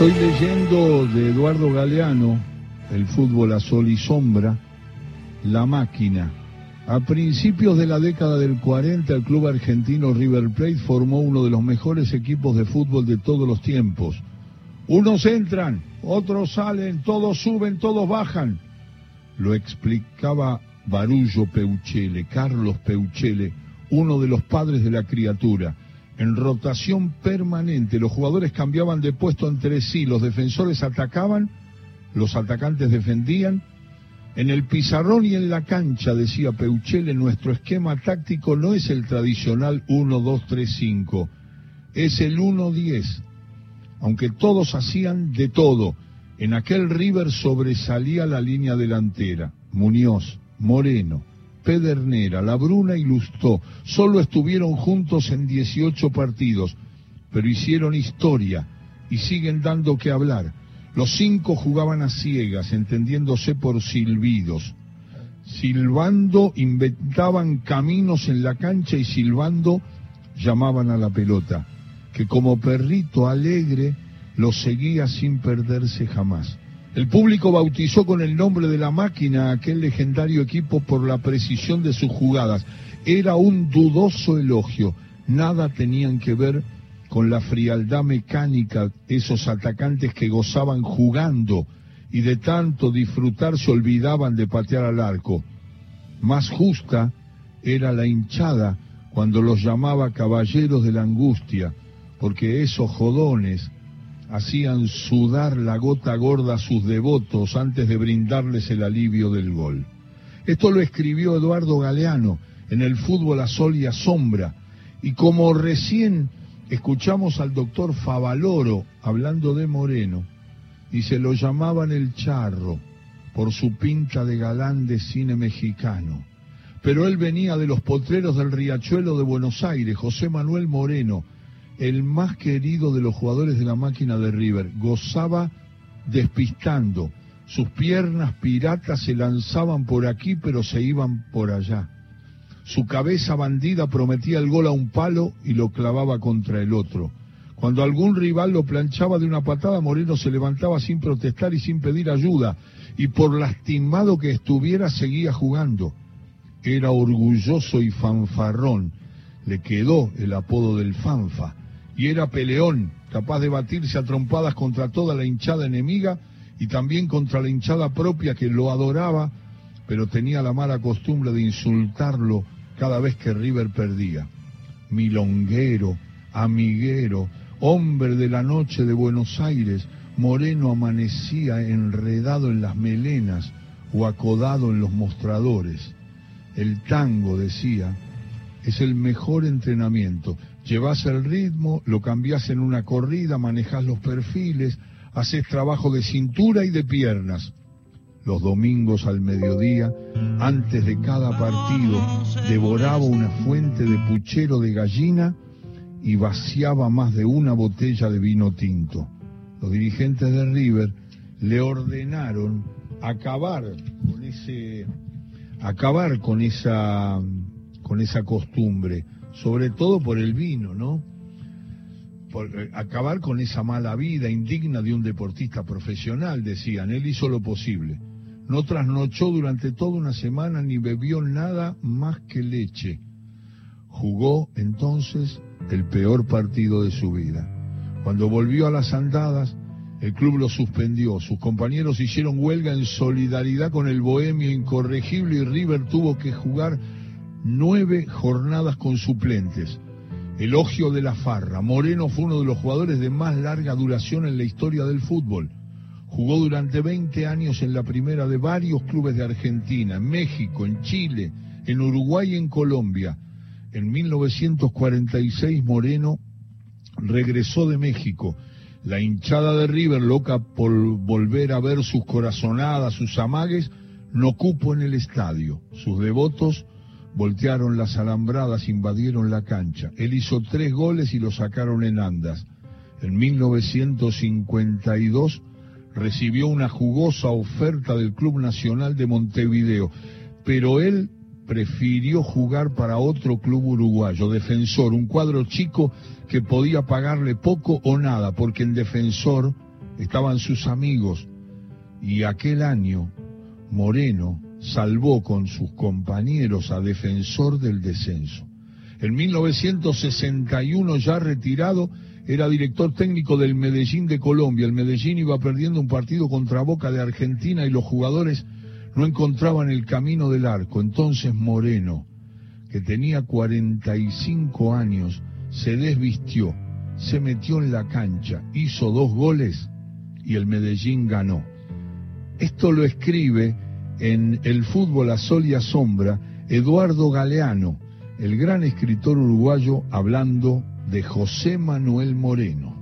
Estoy leyendo de Eduardo Galeano, El fútbol a sol y sombra, La máquina. A principios de la década del 40, el club argentino River Plate formó uno de los mejores equipos de fútbol de todos los tiempos. Unos entran, otros salen, todos suben, todos bajan. Lo explicaba Barullo Peuchele, Carlos Peuchele, uno de los padres de la criatura. En rotación permanente, los jugadores cambiaban de puesto entre sí, los defensores atacaban, los atacantes defendían. En el pizarrón y en la cancha, decía Peuchele, nuestro esquema táctico no es el tradicional 1-2-3-5, es el 1-10. Aunque todos hacían de todo, en aquel River sobresalía la línea delantera. Muñoz, Moreno, Pedernera, Labruna y Lustó solo estuvieron juntos en 18 partidos, pero hicieron historia y siguen dando que hablar. Los cinco jugaban a ciegas, entendiéndose por silbidos. Silbando inventaban caminos en la cancha y silbando llamaban a la pelota, que como perrito alegre los seguía sin perderse jamás. El público bautizó con el nombre de la máquina a aquel legendario equipo por la precisión de sus jugadas. Era un dudoso elogio. Nada tenían que ver con la frialdad mecánica esos atacantes que gozaban jugando y de tanto disfrutar se olvidaban de patear al arco. Más justa era la hinchada cuando los llamaba caballeros de la angustia, porque esos jodones hacían sudar la gota gorda a sus devotos antes de brindarles el alivio del gol. Esto lo escribió Eduardo Galeano en el fútbol a sol y a sombra, y como recién escuchamos al doctor Favaloro hablando de Moreno, y se lo llamaban el charro por su pinta de galán de cine mexicano. Pero él venía de los potreros del riachuelo de Buenos Aires, José Manuel Moreno, el más querido de los jugadores de la máquina de River. Gozaba despistando. Sus piernas piratas se lanzaban por aquí pero se iban por allá. Su cabeza bandida prometía el gol a un palo y lo clavaba contra el otro. Cuando algún rival lo planchaba de una patada, Moreno se levantaba sin protestar y sin pedir ayuda, y por lastimado que estuviera seguía jugando. Era orgulloso y fanfarrón. Le quedó el apodo del fanfa y era peleón, capaz de batirse a trompadas contra toda la hinchada enemiga y también contra la hinchada propia que lo adoraba, pero tenía la mala costumbre de insultarlo cada vez que River perdía. Milonguero, amiguero, hombre de la noche de Buenos Aires, Moreno amanecía enredado en las melenas o acodado en los mostradores. El tango, decía, es el mejor entrenamiento. Llevas el ritmo, lo cambias en una corrida, manejas los perfiles, haces trabajo de cintura y de piernas. Los domingos al mediodía, antes de cada partido, devoraba una fuente de puchero de gallina y vaciaba más de una botella de vino tinto. Los dirigentes de River le ordenaron acabar con ese acabar con esa con esa costumbre, sobre todo por el vino, ¿no? Por, acabar con esa mala vida indigna de un deportista profesional, decían. Él hizo lo posible. No trasnochó durante toda una semana ni bebió nada más que leche. Jugó entonces el peor partido de su vida. Cuando volvió a las andadas, el club lo suspendió. Sus compañeros hicieron huelga en solidaridad con el bohemio incorregible y River tuvo que jugar nueve jornadas con suplentes. Elogio de la farra. Moreno fue uno de los jugadores de más larga duración en la historia del fútbol. Jugó durante 20 años en la primera de varios clubes de Argentina, en México, en Chile, en Uruguay y en Colombia. En 1946 Moreno regresó de México. La hinchada de River, loca por volver a ver sus corazonadas, sus amagues, no cupo en el estadio. Sus devotos voltearon las alambradas, invadieron la cancha. Él hizo tres goles y lo sacaron en andas. En 1952 recibió una jugosa oferta del Club Nacional de Montevideo, pero él prefirió jugar para otro club uruguayo, Defensor, un cuadro chico que podía pagarle poco o nada, porque en Defensor estaban sus amigos y aquel año Moreno salvó con sus compañeros a Defensor del Descenso. En 1961 ya retirado, era director técnico del Medellín de Colombia. El Medellín iba perdiendo un partido contra Boca de Argentina y los jugadores no encontraban el camino del arco. Entonces Moreno, que tenía 45 años, se desvistió, se metió en la cancha, hizo dos goles y el Medellín ganó. Esto lo escribe en El fútbol a sol y a sombra Eduardo Galeano, el gran escritor uruguayo hablando de José Manuel Moreno.